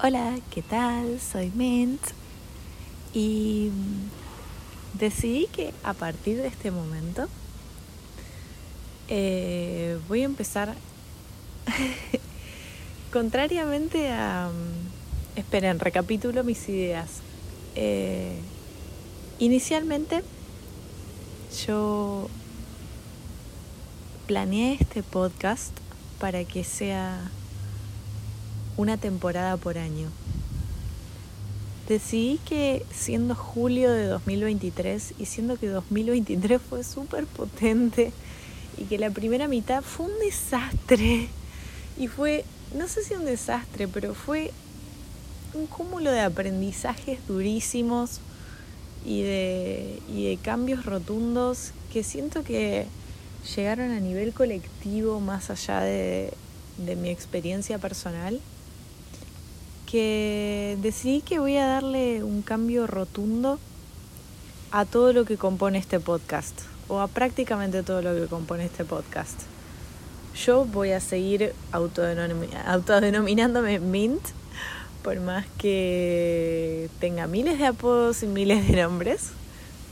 Hola, ¿qué tal? Soy Mint y decidí que a partir de este momento eh, voy a empezar contrariamente a... Esperen, recapitulo mis ideas. Eh, inicialmente yo planeé este podcast para que sea una temporada por año. Decidí que siendo julio de 2023 y siendo que 2023 fue súper potente y que la primera mitad fue un desastre y fue, no sé si un desastre, pero fue un cúmulo de aprendizajes durísimos y de, y de cambios rotundos que siento que llegaron a nivel colectivo más allá de, de mi experiencia personal que decidí que voy a darle un cambio rotundo a todo lo que compone este podcast, o a prácticamente todo lo que compone este podcast. Yo voy a seguir autodenomi- autodenominándome Mint, por más que tenga miles de apodos y miles de nombres,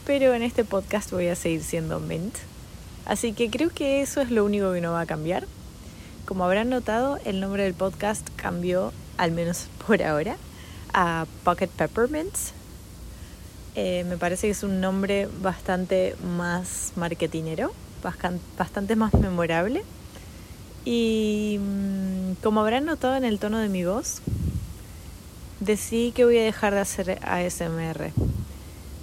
pero en este podcast voy a seguir siendo Mint. Así que creo que eso es lo único que no va a cambiar. Como habrán notado, el nombre del podcast cambió, al menos por ahora, a Pocket Peppermints. Eh, me parece que es un nombre bastante más marketinero, bastan- bastante más memorable. Y mm, como habrán notado en el tono de mi voz, decidí que voy a dejar de hacer ASMR.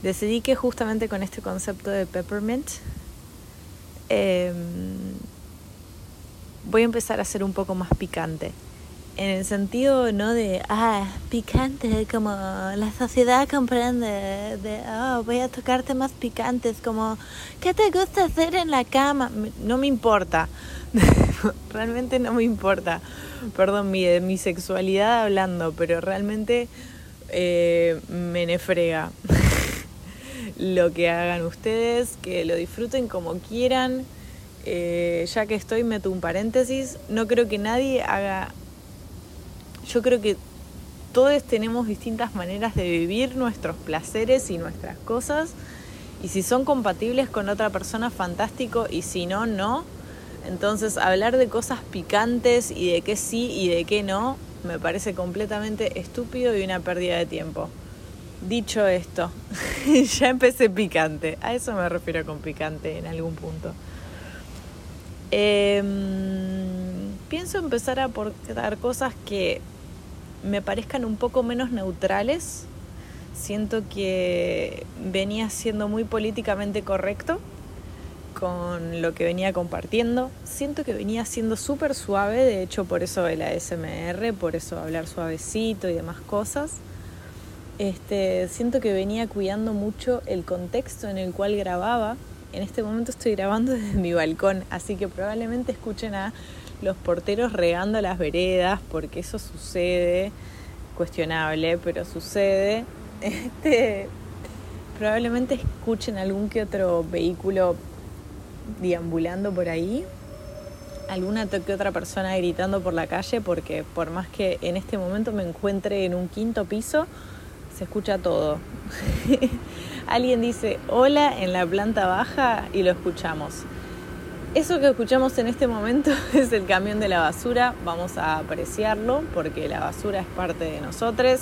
Decidí que justamente con este concepto de peppermint em, voy a empezar a ser un poco más picante. En el sentido no de, ah, picante, como la sociedad comprende, de, oh, voy a tocar temas picantes, como, ¿qué te gusta hacer en la cama? No me importa, realmente no me importa. Perdón, mi, mi sexualidad hablando, pero realmente eh, me nefrega lo que hagan ustedes, que lo disfruten como quieran. Eh, ya que estoy, meto un paréntesis. No creo que nadie haga. Yo creo que todos tenemos distintas maneras de vivir nuestros placeres y nuestras cosas. Y si son compatibles con otra persona, fantástico. Y si no, no. Entonces, hablar de cosas picantes y de qué sí y de qué no, me parece completamente estúpido y una pérdida de tiempo. Dicho esto, ya empecé picante. A eso me refiero con picante en algún punto. Em, pienso empezar a aportar cosas que me parezcan un poco menos neutrales. Siento que venía siendo muy políticamente correcto con lo que venía compartiendo. Siento que venía siendo súper suave, de hecho por eso el ASMR, por eso hablar suavecito y demás cosas. Este, siento que venía cuidando mucho el contexto en el cual grababa. En este momento estoy grabando desde mi balcón, así que probablemente escuchen a los porteros regando las veredas, porque eso sucede, cuestionable, pero sucede. Este, probablemente escuchen algún que otro vehículo deambulando por ahí, alguna que otra persona gritando por la calle, porque por más que en este momento me encuentre en un quinto piso, se escucha todo. Alguien dice hola en la planta baja y lo escuchamos. Eso que escuchamos en este momento es el camión de la basura. Vamos a apreciarlo porque la basura es parte de nosotros.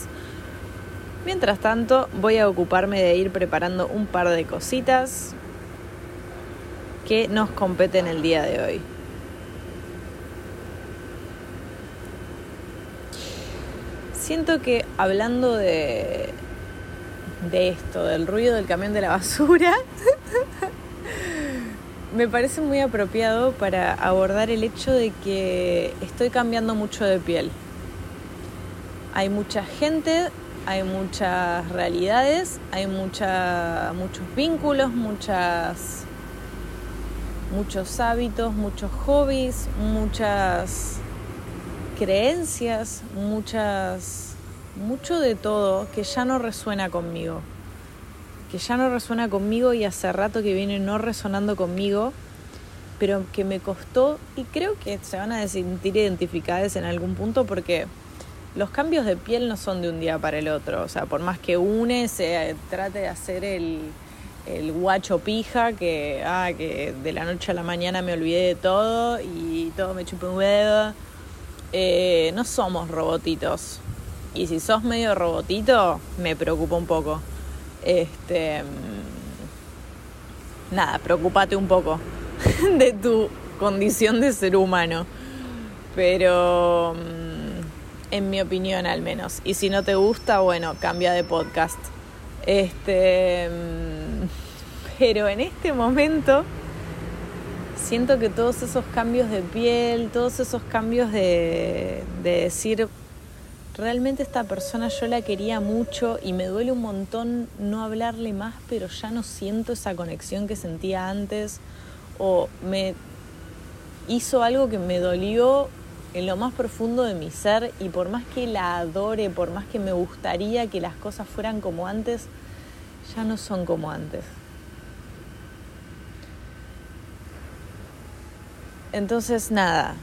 Mientras tanto, voy a ocuparme de ir preparando un par de cositas que nos competen el día de hoy. Siento que hablando de, de esto, del ruido del camión de la basura, me parece muy apropiado para abordar el hecho de que estoy cambiando mucho de piel. Hay mucha gente, hay muchas realidades, hay mucha, muchos vínculos, muchas, muchos hábitos, muchos hobbies, muchas creencias, muchas, mucho de todo que ya no resuena conmigo. Que ya no resuena conmigo y hace rato que viene no resonando conmigo, pero que me costó y creo que se van a sentir identificadas en algún punto porque los cambios de piel no son de un día para el otro. O sea, por más que une se trate de hacer el, el guacho pija, que, ah, que de la noche a la mañana me olvidé de todo y todo me chupé un dedo. Eh, no somos robotitos. Y si sos medio robotito, me preocupa un poco. Este. Mm, nada, preocupate un poco de tu condición de ser humano. Pero. Mm, en mi opinión, al menos. Y si no te gusta, bueno, cambia de podcast. Este. Mm, pero en este momento siento que todos esos cambios de piel, todos esos cambios de, decir, realmente esta persona yo la quería mucho y me duele un montón no hablarle más, pero ya no siento esa conexión que sentía antes o me hizo algo que me dolió en lo más profundo de mi ser y por más que la adore, por más que me gustaría que las cosas fueran como antes, ya no son como antes. Entonces, nada,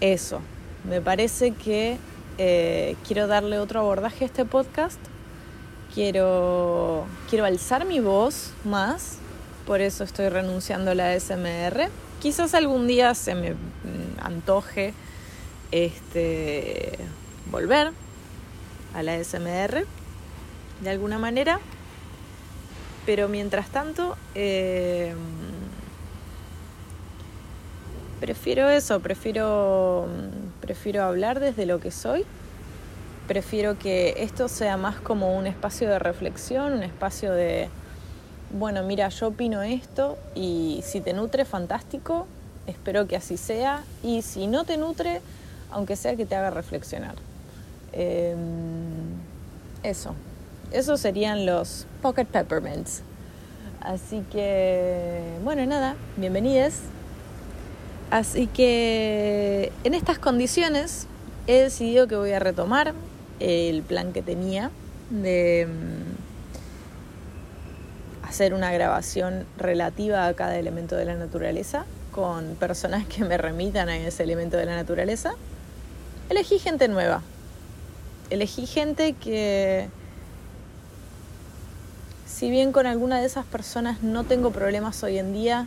eso. Me parece que eh, quiero darle otro abordaje a este podcast. Quiero, quiero alzar mi voz más. Por eso estoy renunciando a la SMR. Quizás algún día se me mm, antoje este, volver a la SMR de alguna manera. Pero mientras tanto, eh, prefiero eso, prefiero, prefiero hablar desde lo que soy, prefiero que esto sea más como un espacio de reflexión, un espacio de, bueno, mira, yo opino esto y si te nutre, fantástico, espero que así sea, y si no te nutre, aunque sea que te haga reflexionar. Em, eso, esos serían los Pocket Peppermints. Así que, bueno, nada, bienvenidos Así que en estas condiciones he decidido que voy a retomar el plan que tenía de mm, hacer una grabación relativa a cada elemento de la naturaleza con personas que me remitan a ese elemento de la naturaleza. Elegí gente nueva. Elegí gente que, si bien con alguna de esas personas no tengo problemas hoy en día,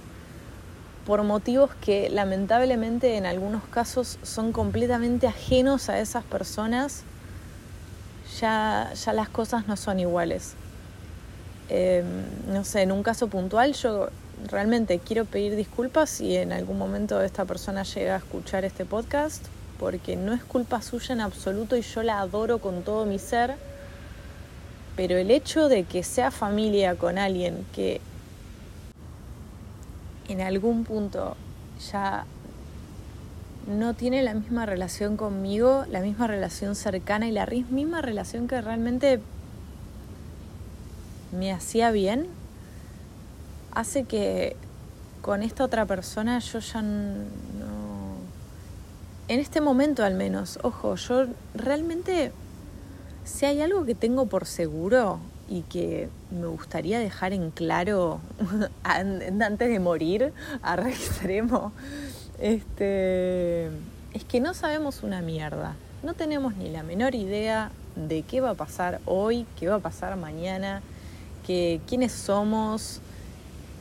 por motivos que lamentablemente en algunos casos son completamente ajenos a esas personas, ya, ya las cosas no son iguales. Em, no sé, en un caso puntual yo realmente quiero pedir disculpas si en algún momento esta persona llega a escuchar este podcast, porque no es culpa suya en absoluto y yo la adoro con todo mi ser, pero el hecho de que sea familia con alguien que en algún punto ya no tiene la misma relación conmigo, la misma relación cercana y la misma relación que realmente me hacía bien, hace que con esta otra persona yo ya no... En este momento al menos, ojo, yo realmente, si hay algo que tengo por seguro, y que me gustaría dejar en claro antes de morir a re extremo, este, es que no sabemos una mierda. No tenemos ni la menor idea de qué va a pasar hoy, qué va a pasar mañana, que, quiénes somos,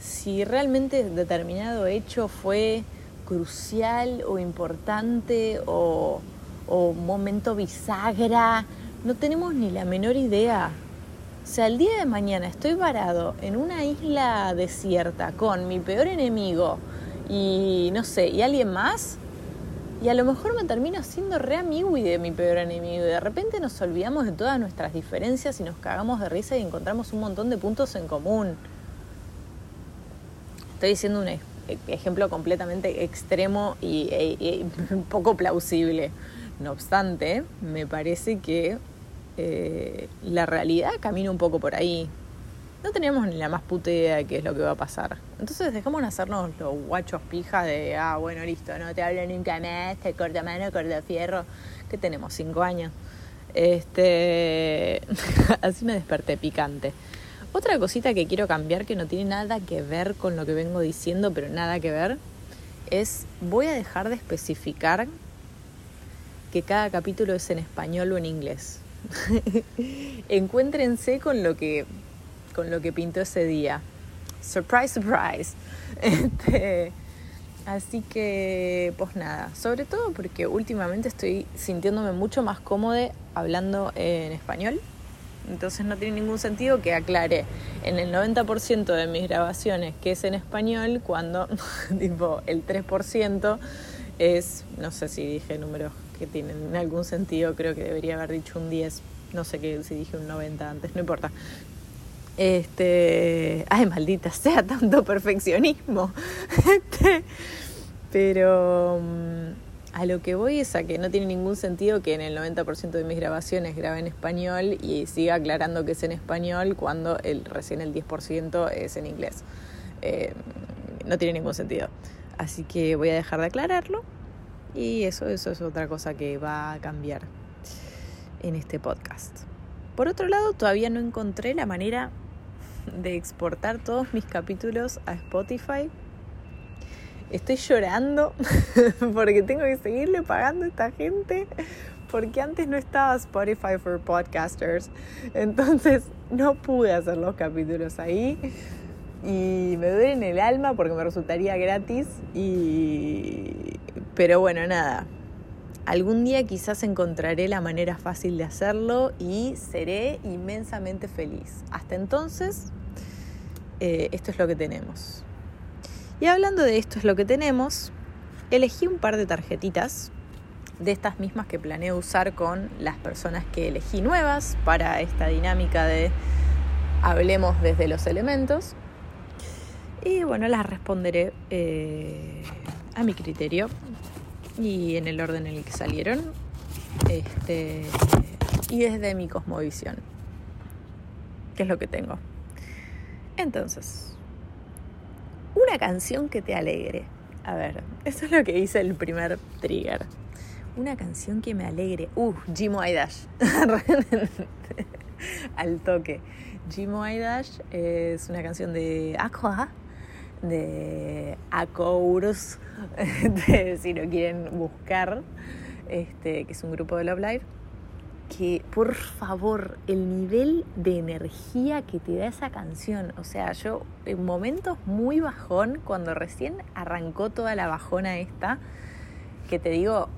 si realmente determinado hecho fue crucial o importante o, o momento bisagra. No tenemos ni la menor idea. O sea, el día de mañana estoy varado en una isla desierta con mi peor enemigo y no sé, y alguien más, y a lo mejor me termino siendo re amigo y de mi peor enemigo. Y de repente nos olvidamos de todas nuestras diferencias y nos cagamos de risa y encontramos un montón de puntos en común. Estoy diciendo un ejemplo completamente extremo y, e, y poco plausible. No obstante, me parece que eh, la realidad camina un poco por ahí. No tenemos ni la más puta idea de qué es lo que va a pasar. Entonces dejamos de hacernos los guachos pija de, ah, bueno, listo, no te hablo nunca más, te corta mano, corta fierro, que tenemos cinco años. Este, así me desperté picante. Otra cosita que quiero cambiar que no tiene nada que ver con lo que vengo diciendo, pero nada que ver, es voy a dejar de especificar que cada capítulo es en español o en inglés. Encuéntrense con lo que con lo que pintó ese día. Surprise, surprise. Este, así que, pues nada, sobre todo porque últimamente estoy sintiéndome mucho más cómoda hablando en español. Entonces no tiene ningún sentido que aclare en el 90% de mis grabaciones que es en español cuando tipo el 3% es, no sé si dije números que tienen algún sentido, creo que debería haber dicho un 10, no sé qué, si dije un 90 antes, no importa. Este, ay, maldita sea tanto perfeccionismo. Este, pero mm, a lo que voy es a que no tiene ningún sentido que en el 90% de mis grabaciones grabe en español y siga aclarando que es en español cuando el, recién el 10% es en inglés. Eh, no tiene ningún sentido. Así que voy a dejar de aclararlo y eso, eso es otra cosa que va a cambiar en este podcast. Por otro lado, todavía no encontré la manera de exportar todos mis capítulos a Spotify. Estoy llorando porque tengo que seguirle pagando a esta gente porque antes no estaba Spotify for Podcasters. Entonces no pude hacer los capítulos ahí y me duele en el alma porque me resultaría gratis y pero bueno, nada. Algún día quizás encontraré la manera fácil de hacerlo y seré inmensamente feliz. Hasta entonces eh, esto es lo que tenemos. Y hablando de esto es lo que tenemos, elegí un par de tarjetitas de estas mismas que planeo usar con las personas que elegí nuevas para esta dinámica de hablemos desde los elementos. Y bueno, las responderé eh, a mi criterio y en el orden en el que salieron. Este, y desde mi cosmovisión, que es lo que tengo. Entonces, una canción que te alegre. A ver, eso es lo que hice el primer trigger. Una canción que me alegre. Uh, Jimo Dash. Al toque. Jimo Dash es una canción de Aqua, de Acourus, si lo quieren buscar, este, que es un grupo de Love Live que por favor, el nivel de energía que te da esa canción, o sea, yo en momentos muy bajón, cuando recién arrancó toda la bajona esta, que te digo,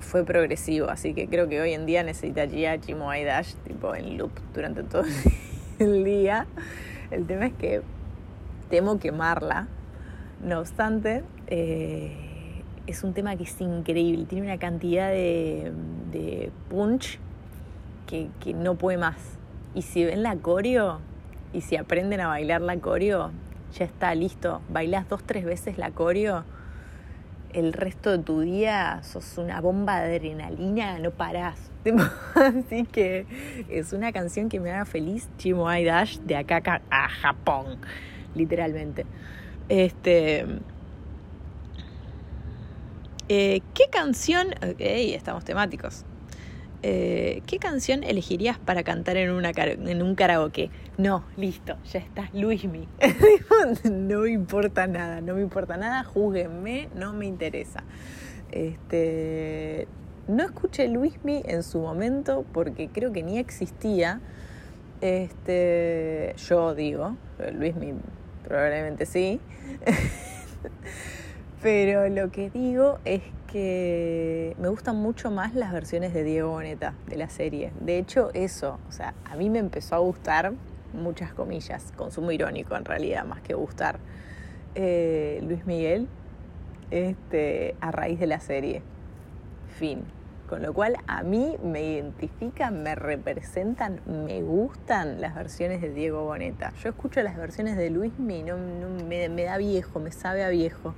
fue progresivo, así que creo que hoy en día necesitaría Chimoai Dash tipo en loop durante todo el día. El tema es que temo quemarla. No obstante, eh, es un tema que es increíble, tiene una cantidad de, punch que, no puede más. Y si ven la coreo y si aprenden a bailar la coreo, ya está listo. Bailas dos, tres veces la coreo, el resto de tu día sos una bomba de adrenalina, no parás. Así que es una canción que me haga feliz, Chimo Dash, de acá a Japón, literalmente. Este. Eh, ¿Qué canción? Ok, estamos temáticos. Eh, ¿qué canción elegirías para cantar en, una, en un karaoke? No, listo, ya está, Luismi. no importa nada, no me importa nada, júguenme, no me interesa. Este, no escuché Luismi en su momento porque creo que ni existía. Este, yo digo, Luismi probablemente sí. Pero lo que digo es que me gustan mucho más las versiones de Diego Boneta de la serie. De hecho, eso, o sea, a mí me empezó a gustar, muchas comillas, consumo irónico en realidad, más que gustar, eh, Luis Miguel este, a raíz de la serie. Fin. Con lo cual a mí me identifican, me representan, me gustan las versiones de Diego Boneta. Yo escucho las versiones de Luis y no, me, me da viejo, me sabe a viejo.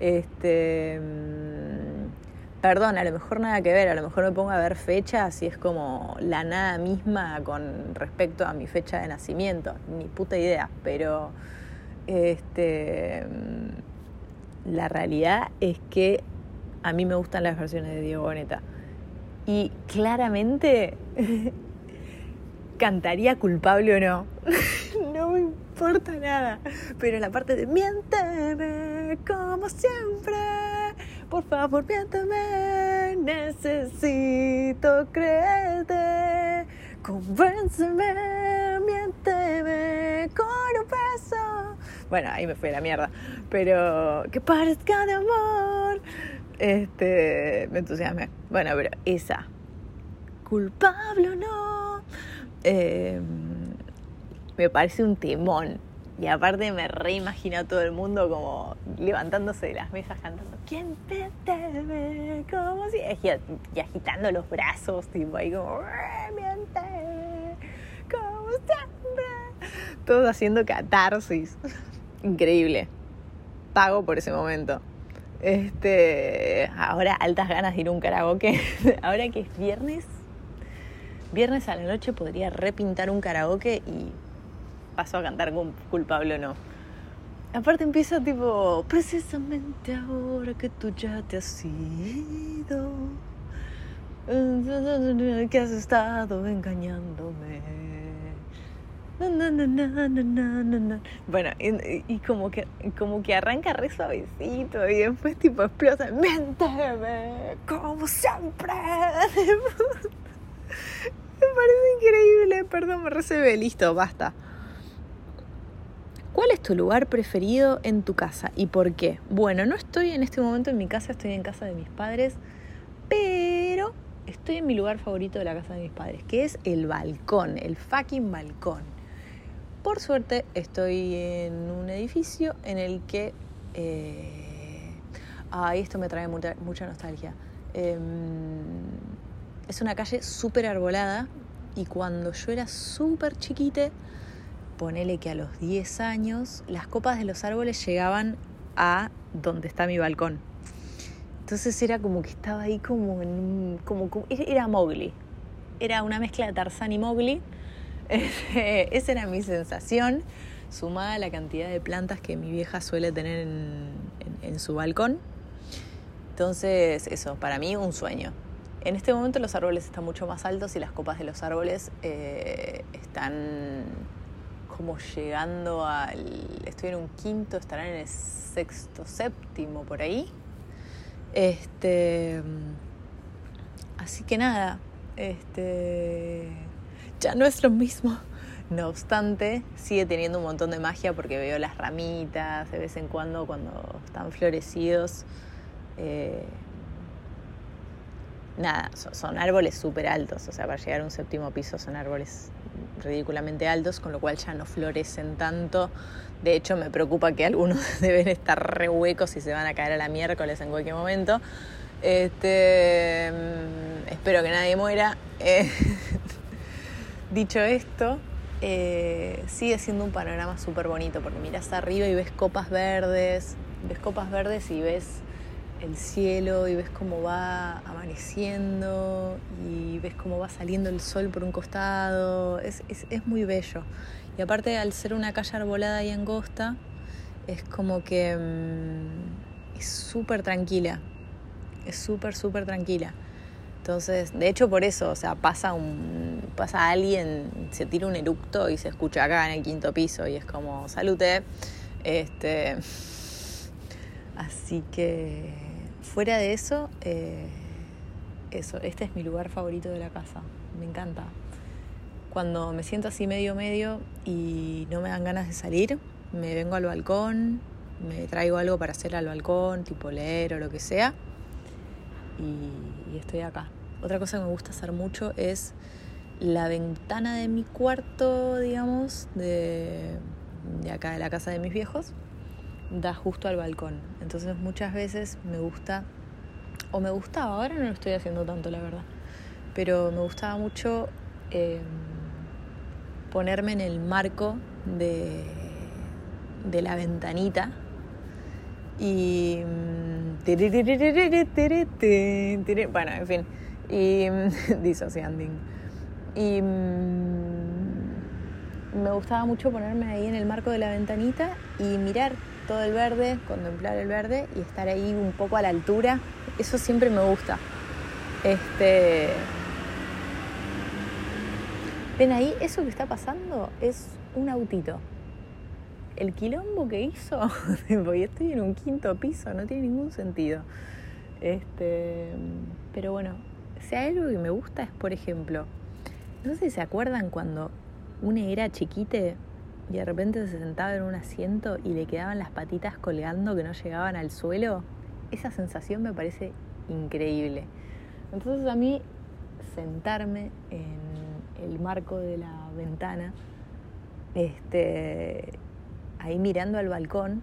Este, mm, perdón, a lo mejor nada que ver, a lo mejor me pongo a ver fechas y es como la nada misma con respecto a mi fecha de nacimiento, ni puta idea, pero este, mm, la realidad es que a mí me gustan las versiones de Diego Boneta. Y claramente cantaría culpable o no. no me importa nada. Pero la parte de miénteme como siempre. Por favor, miénteme. necesito creerte. Convénceme, miénteme con un beso. Bueno, ahí me fue la mierda. Pero que parezca de amor. Este, me entusiasmé. Bueno, pero esa. Culpable no. Eh, me parece un temón. Y aparte me reimagino a todo el mundo como levantándose de las mesas cantando ¿Quién te debe? Como si y agitando los brazos, tipo ahí como miente, como siempre. Todos haciendo catarsis. Increíble. Pago por ese momento. Este, ahora altas ganas de ir a un karaoke. ahora que es viernes, viernes a la noche podría repintar un karaoke y paso a cantar culpable o no. Aparte empieza tipo, precisamente ahora que tú ya te has ido, que has estado engañándome. Bueno, y, como que como que arranca re suavecito y después tipo explota, ¡Ménteme! Como siempre. me parece increíble, perdón, me recebe, listo, basta. ¿Cuál es tu lugar preferido en tu casa y por qué? Bueno, no estoy en este momento en mi casa, estoy en casa de mis padres, pero estoy en mi lugar favorito de la casa de mis padres, que es el balcón, el fucking balcón. Por suerte estoy en un edificio en el que... Eh, ay, esto me trae mucha, nostalgia. Em, es una calle súper arbolada y cuando yo era súper chiquite ponele que a los 10 años, las copas de los árboles llegaban a donde está mi balcón. Entonces era como que estaba ahí como en como, era Mowgli. Era una mezcla de Tarzán y Mowgli. Esa era mi sensación, sumada a la cantidad de plantas que mi vieja suele tener en, su balcón. Entonces, eso, para mí un sueño. En este momento los árboles están mucho más altos y las copas de los árboles eh, están como llegando al. Estoy en un quinto, estarán en el sexto, séptimo por ahí. Este. Así que nada, este. Ya no es lo mismo. No obstante, sigue teniendo un montón de magia porque veo las ramitas de vez en cuando cuando están florecidos. Eh, nada, son, árboles súper altos, o sea, para llegar a un séptimo piso son árboles ridículamente altos, con lo cual ya no florecen tanto. De hecho, me preocupa que algunos deben estar re huecos y se van a caer a la miércoles en cualquier momento. Este, mm, espero que nadie muera. Eh, dicho esto, eh, sigue siendo un panorama súper bonito porque miras arriba y ves copas verdes, ves copas verdes y ves el cielo y ves cómo va amaneciendo y ves cómo va saliendo el sol por un costado. Es, muy bello. Y aparte, al ser una calle arbolada y angosta, es como que mm, es súper tranquila. Es súper, súper tranquila. Entonces, de hecho por eso, o sea, pasa un pasa alguien, se tira un eructo y se escucha acá en el quinto piso y es como, salute. Este así que fuera de eso, eh, eso, este es mi lugar favorito de la casa, me encanta. Cuando me siento así medio medio y no me dan ganas de salir, me vengo al balcón, me traigo algo para hacer al balcón, tipo leer o lo que sea, y, estoy acá. Otra cosa que me gusta hacer mucho es la ventana de mi cuarto, digamos, de, de acá de la casa de mis viejos da justo al balcón. Entonces muchas veces me gusta, o me gustaba, ahora no lo estoy haciendo tanto la verdad, pero me gustaba mucho em, ponerme en el marco de, de la ventanita y mm, bueno en fin y disocianding y mm, me gustaba mucho ponerme ahí en el marco de la ventanita y mirar todo el verde, contemplar el verde y estar ahí un poco a la altura. Eso siempre me gusta. Este. Ven ahí, eso que está pasando es un autito. El quilombo que hizo, porque estoy en un quinto piso, no tiene ningún sentido. Este, pero bueno, si hay algo que me gusta es, por ejemplo, no sé si se acuerdan cuando una era chiquite y de repente se sentaba en un asiento y le quedaban las patitas colgando que no llegaban al suelo. Esa sensación me parece increíble. Entonces a mí sentarme en el marco de la ventana, este, ahí mirando al balcón,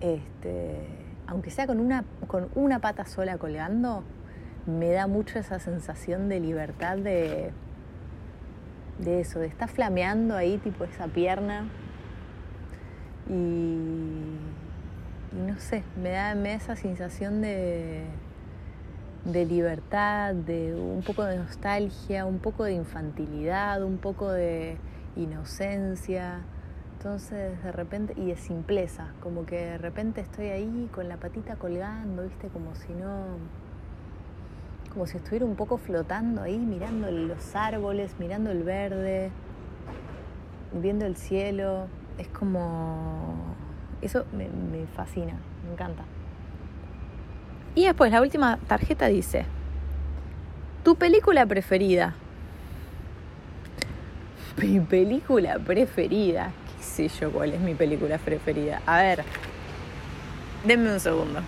este, aunque sea con una, con una pata sola colgando, me da mucho esa sensación de libertad de, de eso, de estar flameando ahí, tipo esa pierna. Y, no sé, me da, me da esa sensación de, de libertad, de un poco de nostalgia, un poco de infantilidad, un poco de inocencia. Entonces, de repente, y de simpleza, como que de repente estoy ahí con la patita colgando, ¿viste? Como si no. Como si estuviera un poco flotando ahí, mirando los árboles, mirando el verde, viendo el cielo. Es como. Eso me, me fascina, me encanta. Y después la última tarjeta dice, tu película preferida. Mi película preferida. ¿Qué sé yo cuál es mi película preferida? A ver, denme un segundo.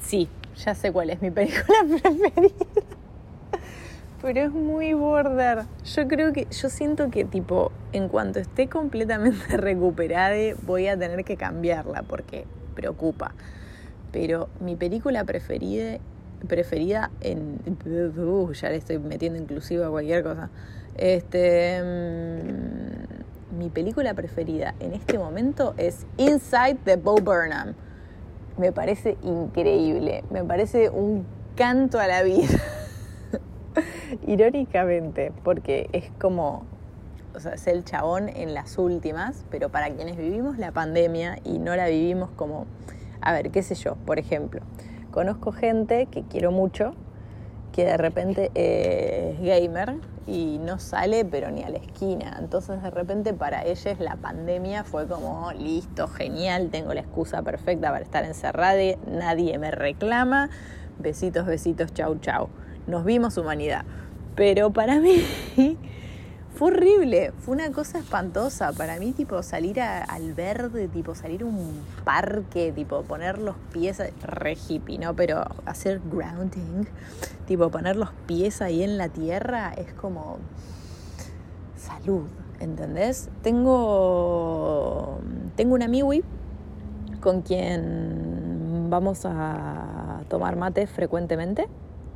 Sí, ya sé cuál es mi película preferida. Pero es muy border. Yo creo que, yo siento que tipo, en cuanto esté completamente recuperada, voy a tener que cambiarla porque preocupa pero mi película preferida, preferida en... Uh, ya le estoy metiendo inclusive a cualquier cosa. Este, mm, mi película preferida en este momento es Inside the Bo Burnham. Me parece increíble, me parece un canto a la vida. Irónicamente, porque es como, o sea, es el chabón en las últimas, pero para quienes vivimos la pandemia y no la vivimos como a ver, qué sé yo, por ejemplo, conozco gente que quiero mucho, que de repente es gamer y no sale pero ni a la esquina. Entonces de repente para ellos la pandemia fue como, listo, genial, tengo la excusa perfecta para estar encerrada, nadie me reclama, besitos, besitos, chau, chau. Nos vimos humanidad. Pero para mí horrible, fue una cosa espantosa. Para mí, tipo, salir al verde, tipo, salir a un parque, tipo, poner los pies, re hippie, ¿no? Pero hacer grounding, tipo, poner los pies ahí en la tierra es como salud, ¿entendés? Tengo, tengo una miwi con quien vamos a tomar mate frecuentemente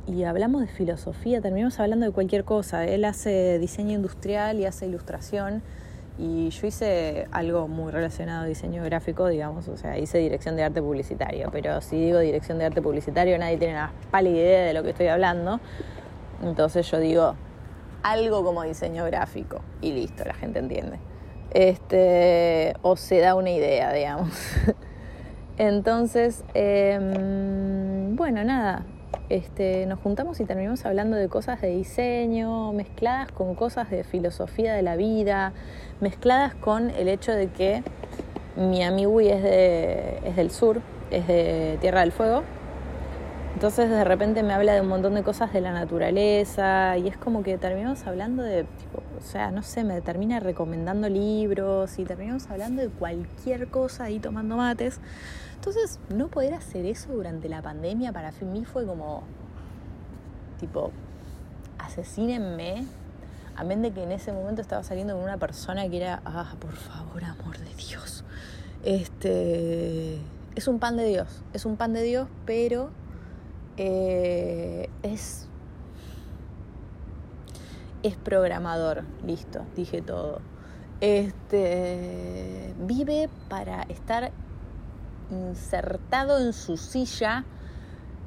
y hablamos de filosofía, terminamos hablando de cualquier cosa. Él hace diseño industrial y hace ilustración y yo hice algo muy relacionado a diseño gráfico, digamos, o sea, hice dirección de arte publicitario, pero si digo dirección de arte publicitario nadie tiene una pálida idea de lo que estoy hablando, entonces yo digo algo como diseño gráfico y listo, la gente entiende. Este, o se da una idea, digamos. Entonces, em, bueno, nada, este, nos juntamos y terminamos hablando de cosas de diseño, mezcladas con cosas de filosofía de la vida, mezcladas con el hecho de que mi amigo es, de, es del sur, es de Tierra del Fuego. Entonces de repente me habla de un montón de cosas de la naturaleza y es como que terminamos hablando de, o sea, no sé, me termina recomendando libros y terminamos hablando de cualquier cosa ahí tomando mates. Entonces, no poder hacer eso durante la pandemia para mí fue como, tipo, asesínenme. Amén de que en ese momento estaba saliendo con una persona que era, ah, por favor, amor de Dios. Este, es un pan de Dios, es un pan de Dios, pero eh, es, es programador, listo, dije todo. Este, vive para estar insertado en su silla,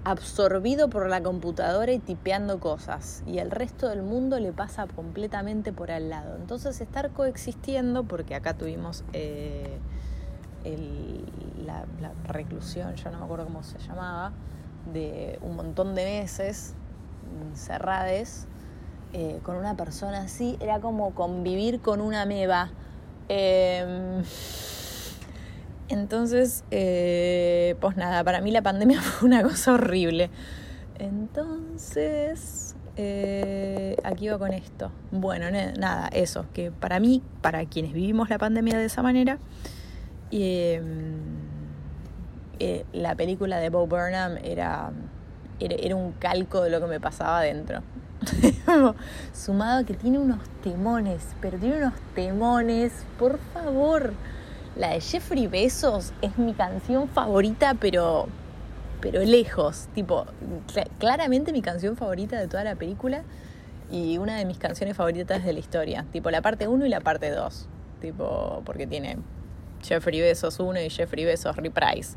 absorbido por la computadora y tipeando cosas. Y el resto del mundo le pasa completamente por al lado. Entonces estar coexistiendo, porque acá tuvimos eh, la, reclusión, ya no me acuerdo cómo se llamaba, de un montón de meses cerrades eh, con una persona así, era como convivir con una meba. Em, Entonces, eh, pues nada, para mí la pandemia fue una cosa horrible. Entonces, eh, aquí va con esto. Bueno, nada, eso, que para mí, para quienes vivimos la pandemia de esa manera, em, eh, la película de Bo Burnham era, era, era, un calco de lo que me pasaba adentro. Sumado a que tiene unos temones, pero tiene unos temones, por favor. La de Jeffrey Besos es mi canción favorita, pero pero lejos, tipo, claramente mi canción favorita de toda la película y una de mis canciones favoritas de la historia, tipo la parte 1 y la parte 2, tipo, porque tiene Jeffrey Besos 1 y Jeffrey Besos Reprise.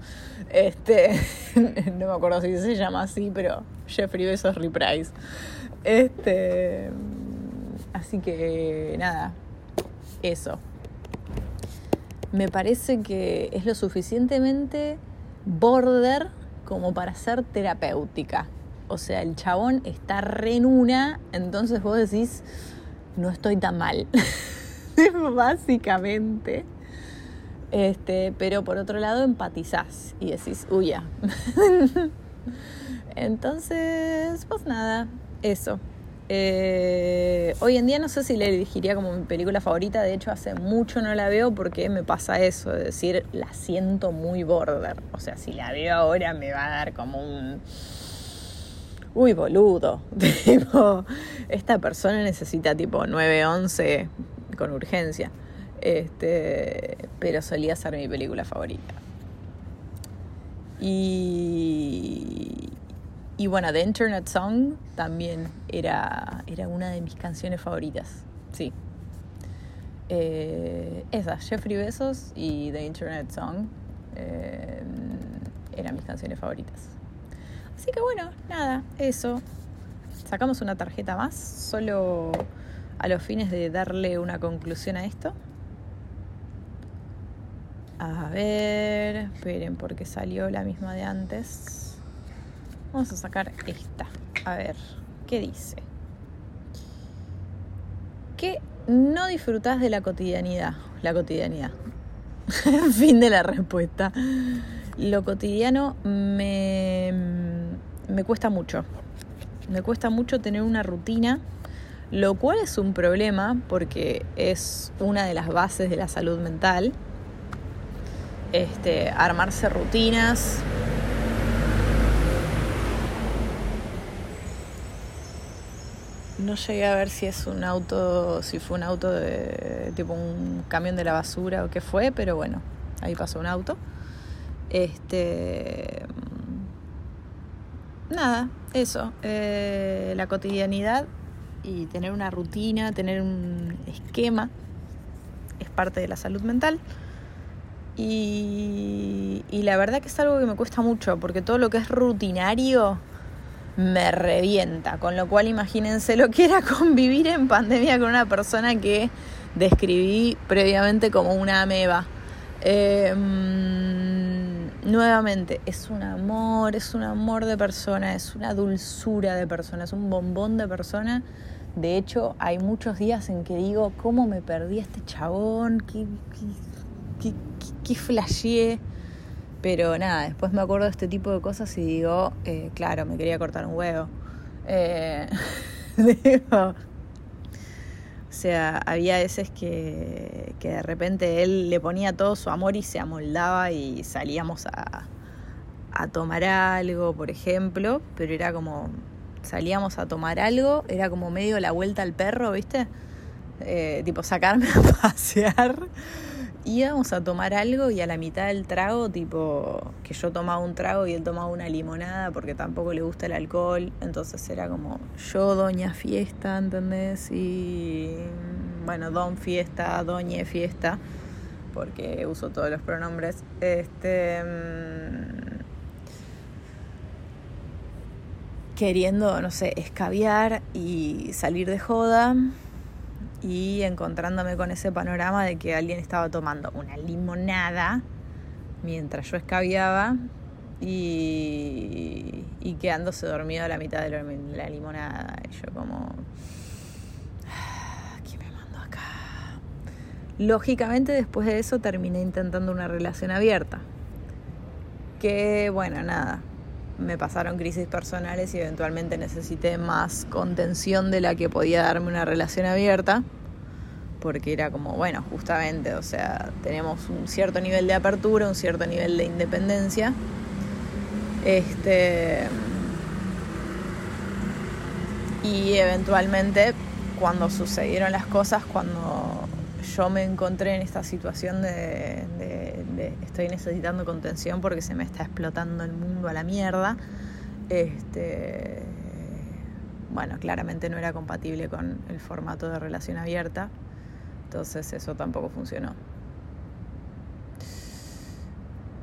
Este, no me acuerdo si se llama así, pero Jeffrey Besos Reprise. Este, así que nada, eso me parece que es lo suficientemente border como para ser terapéutica. O sea, el chabón está re en una, entonces vos decís, no estoy tan mal. Básicamente. Este, pero por otro lado empatizás y decís, huya. entonces, pues nada, eso. Eh, hoy en día no sé si le elegiría como mi película favorita, de hecho hace mucho no la veo porque me pasa eso, de decir, la siento muy border. O sea, si la veo ahora me va a dar como un... Uy, boludo. tipo, esta persona necesita tipo 911 con urgencia. Este, pero solía ser mi película favorita. Y, y bueno, The Internet Song también era, era una de mis canciones favoritas. Sí. Eh, esa, Jeffrey Besos y The Internet Song eh, eran mis canciones favoritas. Así que bueno, nada, eso. Sacamos una tarjeta más, solo a los fines de darle una conclusión a esto. A ver, esperen porque salió la misma de antes. Vamos a sacar esta. A ver, ¿qué dice? ¿Qué no disfrutas de la cotidianidad? La cotidianidad. fin de la respuesta. Lo cotidiano me, me cuesta mucho. Me cuesta mucho tener una rutina, lo cual es un problema porque es una de las bases de la salud mental. Este, armarse rutinas, No llegué a ver si es un auto, si fue un auto de tipo un camión de la basura o qué fue, pero bueno, ahí pasó un auto. Este. Nada, eso. Eh, la cotidianidad y tener una rutina, tener un esquema es parte de la salud mental. Y, y la verdad que es algo que me cuesta mucho, porque todo lo que es rutinario me revienta. Con lo cual imagínense lo que era convivir en pandemia con una persona que describí previamente como una ameba. Em, nuevamente, es un amor, es un amor de persona, es una dulzura de persona, es un bombón de persona. De hecho, hay muchos días en que digo, ¿cómo me perdí a este chabón? ¿Qué, qué, qué, qué pero nada, después me acuerdo de este tipo de cosas y digo, eh, claro, me quería cortar un huevo. Eh, o sea, había veces que, que, de repente él le ponía todo su amor y se amoldaba y salíamos a, a tomar algo, por ejemplo, pero era como, salíamos a tomar algo, era como medio la vuelta al perro, ¿viste? Eh, tipo sacarme a pasear íbamos a tomar algo y a la mitad del trago, tipo, que yo tomaba un trago y él tomaba una limonada porque tampoco le gusta el alcohol, entonces era como yo doña fiesta, ¿entendés? Y bueno, don fiesta, doña fiesta, porque uso todos los pronombres. Este mm, queriendo, no sé, escabiar y salir de joda y encontrándome con ese panorama de que alguien estaba tomando una limonada mientras yo escabiaba y, quedándose dormido a la mitad de la limonada. Y yo como, ah, ¿quién me mandó acá? Lógicamente después de eso terminé intentando una relación abierta. Que bueno, nada, me pasaron crisis personales y eventualmente necesité más contención de la que podía darme una relación abierta. Porque era como, bueno, justamente, o sea, tenemos un cierto nivel de apertura, un cierto nivel de independencia. Este. Y eventualmente, cuando sucedieron las cosas, cuando yo me encontré en esta situación de, estoy necesitando contención porque se me está explotando el mundo a la mierda. Este, bueno, claramente no era compatible con el formato de relación abierta, entonces eso tampoco funcionó.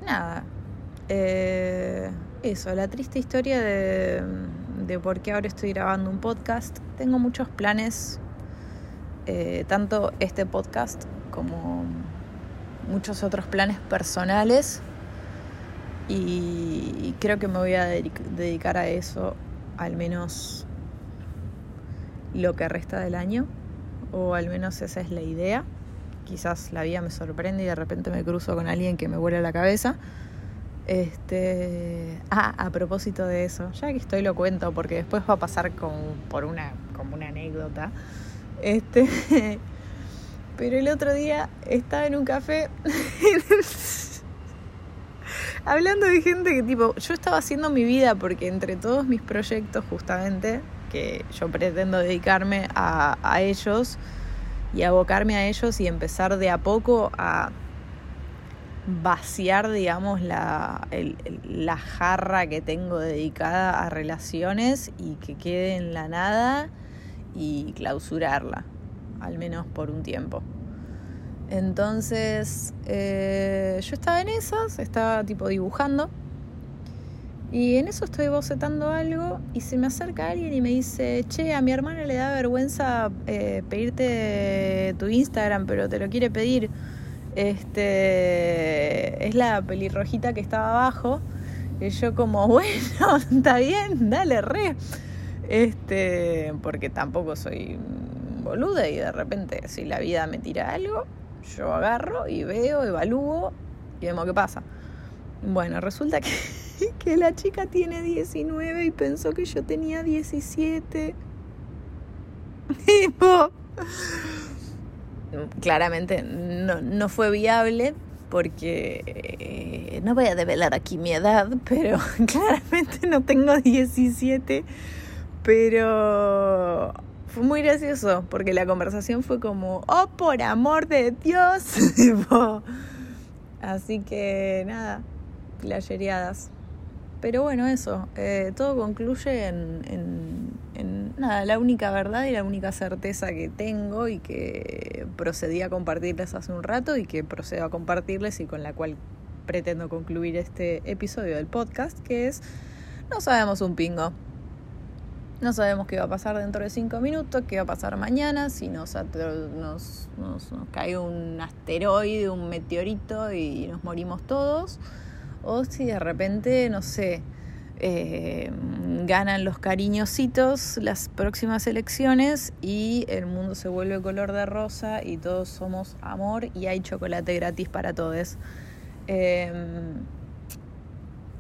Nada, eh, eso, la triste historia de, de por qué ahora estoy grabando un podcast. Tengo muchos planes eh, tanto este podcast como muchos otros planes personales y creo que me voy a dedicar a eso al menos lo que resta del año o al menos esa es la idea. Quizás la vida me sorprende y de repente me cruzo con alguien que me vuela la cabeza. Este ah a propósito de eso ya que estoy lo cuento porque después va a pasar por una como una anécdota. Este, pero el otro día estaba en un café hablando de gente que tipo, yo estaba haciendo mi vida porque entre todos mis proyectos justamente, que yo pretendo dedicarme a, a ellos y abocarme a ellos y empezar de a poco a vaciar, digamos, la, la jarra que tengo dedicada a relaciones y que quede en la nada y clausurarla, al menos por un tiempo. Entonces, eh, yo estaba en esas, estaba tipo dibujando. Y en eso estoy bocetando algo y se me acerca alguien y me dice, che, a mi hermana le da vergüenza eh, pedirte tu Instagram, pero te lo quiere pedir. Este es la pelirrojita que estaba abajo. Y yo como, bueno, está bien, dale, re. Este, porque tampoco soy boluda y de repente si la vida me tira algo, yo agarro y veo, evalúo y vemos qué pasa. Bueno, resulta que, que la chica tiene 19 y pensó que yo tenía 17. Tipo, claramente no, no fue viable porque eh, no voy a develar aquí mi edad, pero claramente no tengo 17 pero fue muy gracioso porque la conversación fue como, oh, por amor de Dios. Así que nada, playeriadas. Pero bueno, eso, eh, todo concluye en, en, en, nada, la única verdad y la única certeza que tengo y que procedí a compartirles hace un rato y que procedo a compartirles y con la cual pretendo concluir este episodio del podcast, que es, no sabemos un pingo. No sabemos qué va a pasar dentro de cinco minutos, qué va a pasar mañana, si nos, nos, nos, cae un asteroide, un meteorito y nos morimos todos, o si de repente, no sé, eh, ganan los cariñositos las próximas elecciones y el mundo se vuelve color de rosa y todos somos amor y hay chocolate gratis para todos. Em,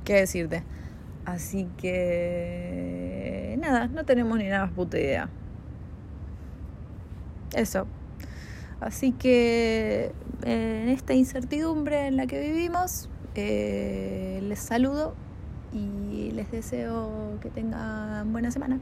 ¿Qué decirte? Así que nada, no tenemos ni nada más puta idea. Eso. Así que en esta incertidumbre en la que vivimos, eh, les saludo y les deseo que tengan buena semana.